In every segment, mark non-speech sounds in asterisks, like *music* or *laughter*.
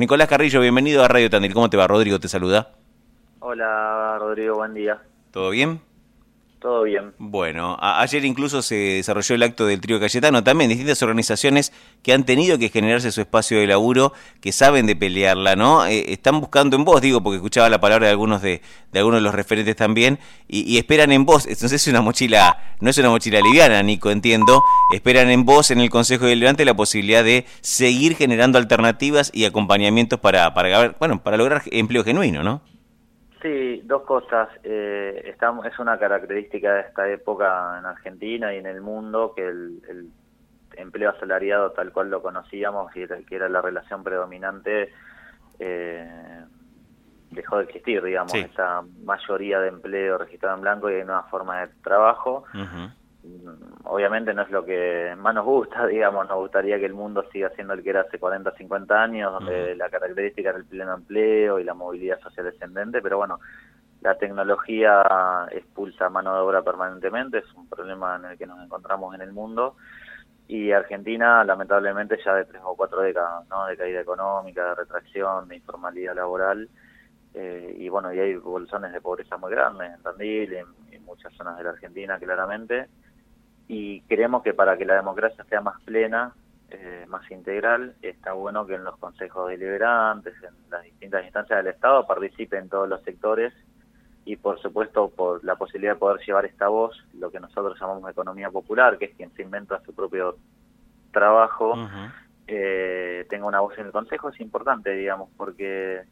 Nicolás Carrillo, bienvenido a Radio Tandil. ¿Cómo te va? Rodrigo te saluda. Hola Rodrigo, buen día. ¿Todo bien? Todo bien. Bueno, ayer incluso se desarrolló el acto del trío Cayetano, también distintas organizaciones que han tenido que generarse su espacio de laburo, que saben de pelearla, ¿no? Eh, están buscando en vos, digo, porque escuchaba la palabra de algunos de, de algunos de los referentes también, y, esperan en vos, entonces es una mochila, no es una mochila liviana, Nico, entiendo, esperan en vos, en el Consejo Deliberante, la posibilidad de seguir generando alternativas y acompañamientos para, para, bueno, para lograr empleo genuino, ¿no? Sí, dos cosas. Eh, estamos, es una característica de esta época en Argentina y en el mundo que el, empleo asalariado tal cual lo conocíamos y que era la relación predominante eh, dejó de existir, digamos, esa mayoría de empleo registrado en blanco y de nueva forma de trabajo. Mm, obviamente no es lo que más nos gusta, *laughs* digamos, nos gustaría que el mundo siga siendo el que era hace 40, 50 años, donde la característica era el pleno empleo y la movilidad social descendente, pero bueno, la tecnología expulsa mano de obra permanentemente, es un problema en el que nos encontramos en el mundo. Y Argentina lamentablemente ya de tres o cuatro décadas, ¿no? de caída económica, de retracción, de informalidad laboral eh, y bueno, y hay bolsones de pobreza muy grandes en Tandil, en, en muchas zonas de la Argentina claramente y creemos que para que la democracia sea más plena, eh, más integral, está bueno que en los consejos deliberantes, en las distintas instancias del Estado, participen todos los sectores y por supuesto por la posibilidad de poder llevar esta voz, lo que nosotros llamamos economía popular, que es quien se inventa su propio trabajo, eh, tenga una voz en el Consejo, es importante, digamos, porque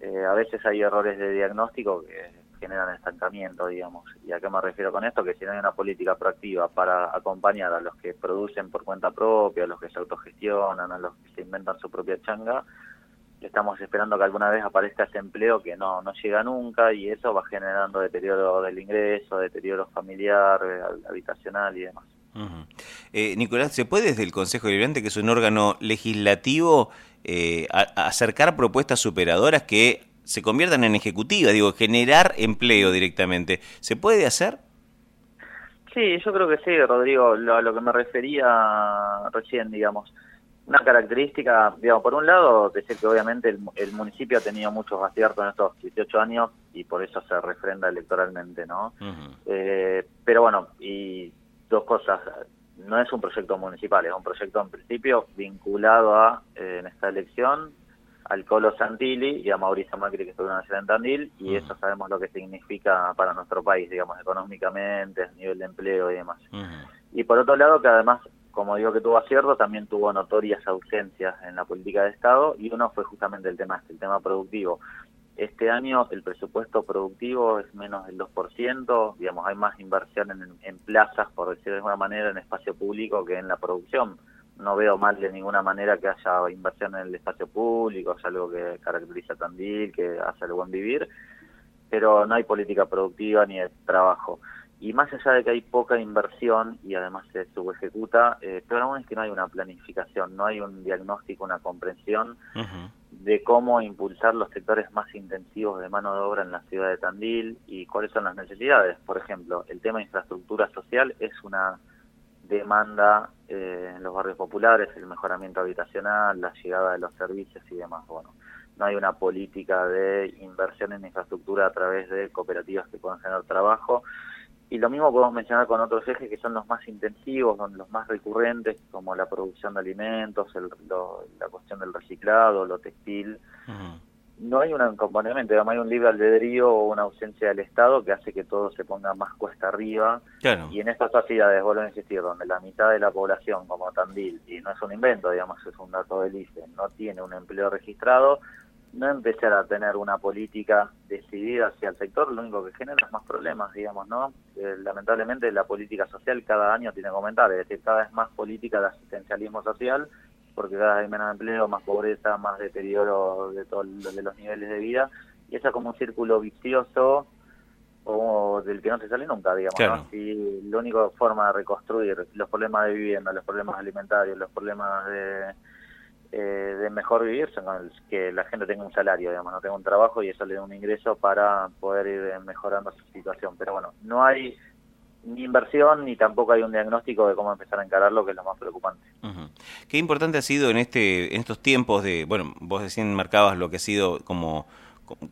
eh, a veces hay errores de diagnóstico que generan estancamiento, digamos. ¿Y a qué me refiero con esto? Que si no hay una política proactiva para acompañar a los que producen por cuenta propia, a los que se autogestionan, a los que se inventan su propia changa, estamos esperando que alguna vez aparezca ese empleo que no, no llega nunca y eso va generando deterioro del ingreso, deterioro familiar, habitacional y demás. eh, Nicolás, ¿se puede desde el Consejo Deliberante, que es un órgano legislativo, eh, acercar propuestas superadoras que se conviertan en ejecutivas, digo, generar empleo directamente. ¿Se puede hacer? Sí, yo creo que sí, Rodrigo, lo, a lo que me refería recién, digamos. Una característica, digamos, por un lado, decir que obviamente el, municipio ha tenido muchos aciertos en estos 18 años y por eso se refrenda electoralmente, ¿no? Eh, pero bueno, y dos cosas, no es un proyecto municipal, es un proyecto en principio vinculado a, eh, en esta elección, al Colo Santilli y a Mauricio Macri que estuvieron ayer en Tandil y eso sabemos lo que significa para nuestro país, digamos, económicamente, a nivel de empleo y demás. Y por otro lado que además, como digo que tuvo acierto, también tuvo notorias ausencias en la política de Estado y uno fue justamente el tema este, el tema productivo. Este año el presupuesto productivo es menos del 2%, digamos, hay más inversión en, en plazas, por decir de alguna manera, en espacio público que en la producción no veo mal de ninguna manera que haya inversión en el espacio público, es algo que caracteriza a Tandil, que hace el buen vivir, pero no hay política productiva ni de trabajo. Y más allá de que hay poca inversión y además se subejecuta, eh, pero aún es que no hay una planificación, no hay un diagnóstico, una comprensión de cómo impulsar los sectores más intensivos de mano de obra en la ciudad de Tandil y cuáles son las necesidades. Por ejemplo, el tema de infraestructura social es una demanda eh, en los barrios populares, el mejoramiento habitacional, la llegada de los servicios y demás. Bueno, no hay una política de inversión en infraestructura a través de cooperativas que puedan generar trabajo. Y lo mismo podemos mencionar con otros ejes que son los más intensivos, los más recurrentes, como la producción de alimentos, la cuestión del reciclado, lo textil no hay un acompañamiento, no hay un libre albedrío o una ausencia del Estado que hace que todo se ponga más cuesta arriba. Y en estas sociedades, vuelvo a insistir, donde la mitad de la población, como Tandil, y no es un invento, digamos, es un dato del ICE, no tiene un empleo registrado, no empezar a tener una política decidida hacia el sector, lo único que genera es más problemas, digamos, ¿no? Eh, lamentablemente la política social cada año tiene que aumentar, es decir, cada vez más política de asistencialismo social porque cada vez hay menos empleo, más pobreza, más deterioro de todos de los niveles de vida, y eso es como un círculo vicioso o del que no se sale nunca, digamos. ¿no? Si la única forma de reconstruir los problemas de vivienda, los problemas alimentarios, los problemas de, eh, de mejor vivir son que la gente tenga un salario, digamos, no tenga un trabajo y eso le dé un ingreso para poder ir mejorando su situación. Pero bueno, no hay ni inversión ni tampoco hay un diagnóstico de cómo empezar a encararlo, que es lo más preocupante. Qué importante ha sido en este en estos tiempos de, bueno, vos recién marcabas lo que ha sido como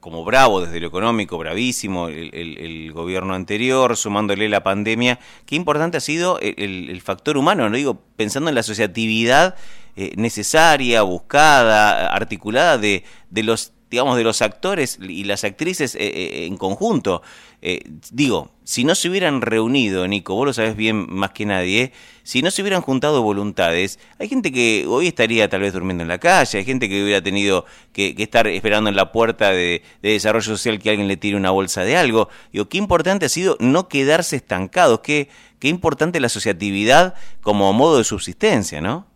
como bravo desde lo económico, bravísimo el, gobierno anterior, sumándole la pandemia. Qué importante ha sido el, factor humano, no digo pensando en la asociatividad eh, necesaria, buscada, articulada de, de los digamos, de los actores y las actrices eh, eh, en conjunto. Eh, digo, si no se hubieran reunido, Nico, vos lo sabes bien más que nadie, si no se hubieran juntado voluntades, hay gente que hoy estaría tal vez durmiendo en la calle, hay gente que hubiera tenido que, estar esperando en la puerta de, desarrollo social que alguien le tire una bolsa de algo. Digo, qué importante ha sido no quedarse estancados, qué, qué importante la asociatividad como modo de subsistencia, ¿no?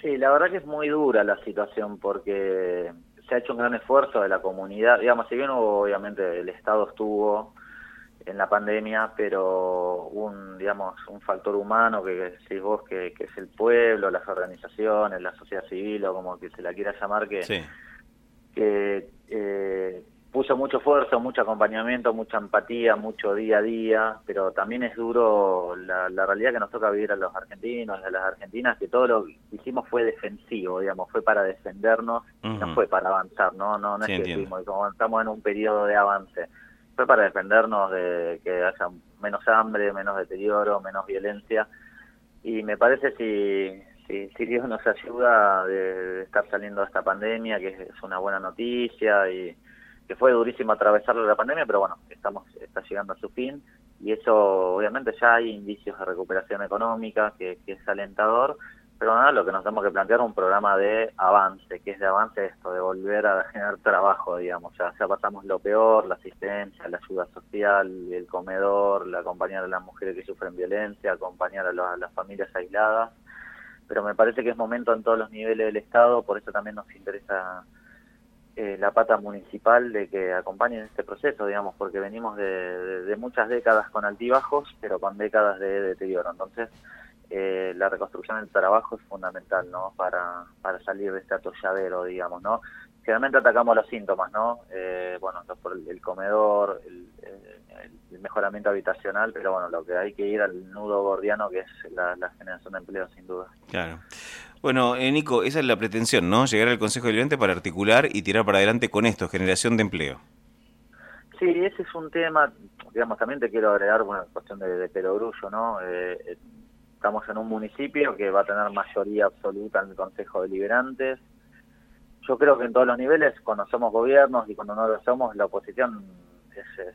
Sí, la verdad que es muy dura la situación porque se ha hecho un gran esfuerzo de la comunidad, digamos, si bien obviamente el Estado estuvo en la pandemia, pero un, digamos, un factor humano que decís vos que, es el pueblo, las organizaciones, la sociedad civil o como que se la quiera llamar, que, que eh, puso mucho esfuerzo, mucho acompañamiento, mucha empatía, mucho día a día, pero también es duro la, realidad que nos toca vivir a los argentinos, a las argentinas, que todo lo que hicimos fue defensivo, digamos, fue para defendernos, no fue para avanzar, no, no, no es que estamos en un periodo de avance, fue para defendernos de que haya menos hambre, menos deterioro, menos violencia, y me parece si si, Dios nos ayuda de, estar saliendo de esta pandemia, que es una buena noticia y que fue durísimo atravesarlo la pandemia, pero bueno, estamos está llegando a su fin. Y eso obviamente ya hay indicios de recuperación económica que, es alentador, pero nada, lo que nos tenemos que plantear es un programa de avance, que es de avance esto, de volver a *laughs* generar trabajo, digamos, ya, ya pasamos lo peor, la asistencia, la ayuda social, el comedor, la acompañar a las mujeres que sufren violencia, acompañar a, a las familias aisladas, pero me parece que es momento en todos los niveles del Estado, por eso también nos interesa eh, la pata municipal de que acompañen este proceso, digamos, porque venimos de, muchas décadas con altibajos, pero con décadas de deterioro. Entonces, eh, la reconstrucción del trabajo es fundamental, ¿no? Para, para salir de este atolladero, digamos, ¿no? Generalmente atacamos los síntomas, ¿no? Eh, bueno, por el, comedor, el, mejoramiento habitacional, pero bueno, lo que hay que ir al nudo gordiano que es la, la generación de empleo, sin duda. Claro. Bueno, eh, Nico, esa es la pretensión, ¿no? Llegar al Consejo Deliberante para articular y tirar para adelante con esto, generación de empleo. Sí, ese es un tema, digamos, también te quiero agregar una cuestión de, de perogrullo, ¿no? Eh, eh, estamos en un municipio que va a tener mayoría absoluta en el Consejo Deliberantes. Yo creo que en todos los niveles, cuando somos gobiernos y cuando no lo somos, la oposición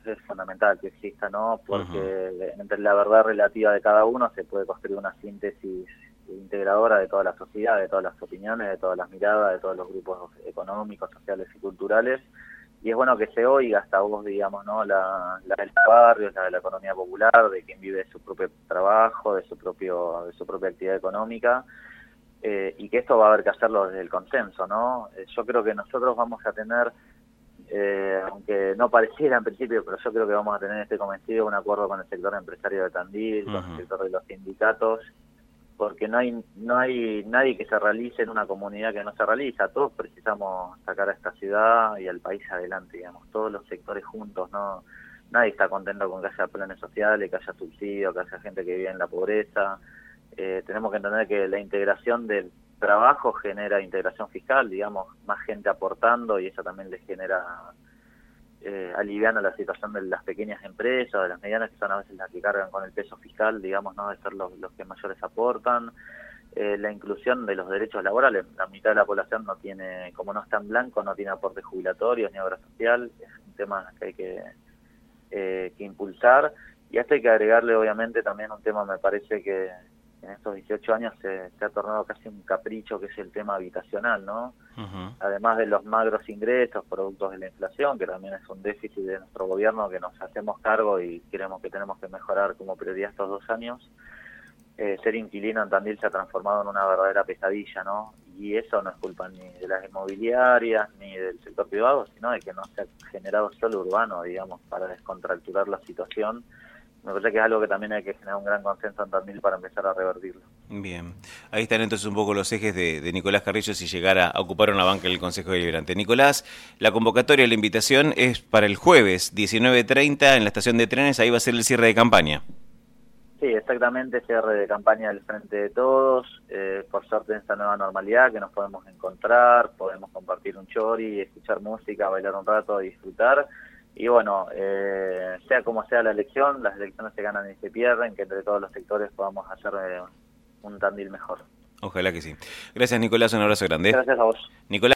es, fundamental que exista, ¿no? Porque entre la verdad relativa de cada uno se puede construir una síntesis integradora de toda la sociedad, de todas las opiniones, de todas las miradas, de todos los grupos económicos, sociales y culturales. Y es bueno que se oiga hasta vos, digamos, ¿no? La, la del barrio, la de la economía popular, de quien vive de su propio trabajo, de su propio de su propia actividad económica, eh, y que esto va a haber que hacerlo desde el consenso, ¿no? Eh, yo creo que nosotros vamos a tener, eh, aunque no pareciera en principio, pero yo creo que vamos a tener este convencido un acuerdo con el sector empresario de Tandil, con el sector de los sindicatos, porque no hay no hay nadie que se realice en una comunidad que no se realiza. Todos precisamos sacar a esta ciudad y al país adelante digamos. Todos los sectores juntos no nadie está contento con que haya planes sociales que haya subsidios que haya gente que vive en la pobreza eh, tenemos que entender que la integración del trabajo genera integración fiscal digamos más gente aportando y eso también les genera eh, aliviando la situación de las pequeñas empresas, de las medianas, que son a veces las que cargan con el peso fiscal, digamos, no de ser los, que mayores aportan. Eh, la inclusión de los derechos laborales. La mitad de la población no tiene, como no está en blanco, no tiene aportes jubilatorios ni obra social. Es un tema que hay que, eh, que impulsar. Y a esto hay que agregarle, obviamente, también un tema, me parece que, en estos 18 años se, ha tornado casi un capricho que es el tema habitacional, ¿no? Además de los magros ingresos productos de la inflación, que también es un déficit de nuestro gobierno que nos hacemos cargo y creemos que tenemos que mejorar como prioridad estos dos años, eh, ser inquilino en Tandil se ha transformado en una verdadera pesadilla, ¿no? Y eso no es culpa ni de las inmobiliarias ni del sector privado, sino de que no se ha generado solo urbano, digamos, para descontracturar la situación me parece que es algo que también hay que generar un gran consenso en Tandil para empezar a revertirlo. Bien, ahí están entonces un poco los ejes de, Nicolás Carrillo si llegara a ocupar una banca en el Consejo Deliberante. Nicolás, la convocatoria, la invitación es para el jueves 19.30 en la estación de trenes, ahí va a ser el cierre de campaña. Sí, exactamente, cierre de campaña del Frente de Todos, eh, por suerte en esta nueva normalidad que nos podemos encontrar, podemos compartir un chori, escuchar música, bailar un rato, disfrutar, y bueno, eh, sea como sea la elección, las elecciones se ganan y se pierden, que entre todos los sectores podamos hacer eh, un Tandil mejor. Ojalá que sí. Gracias Nicolás, un abrazo grande. Gracias a vos. Nicolás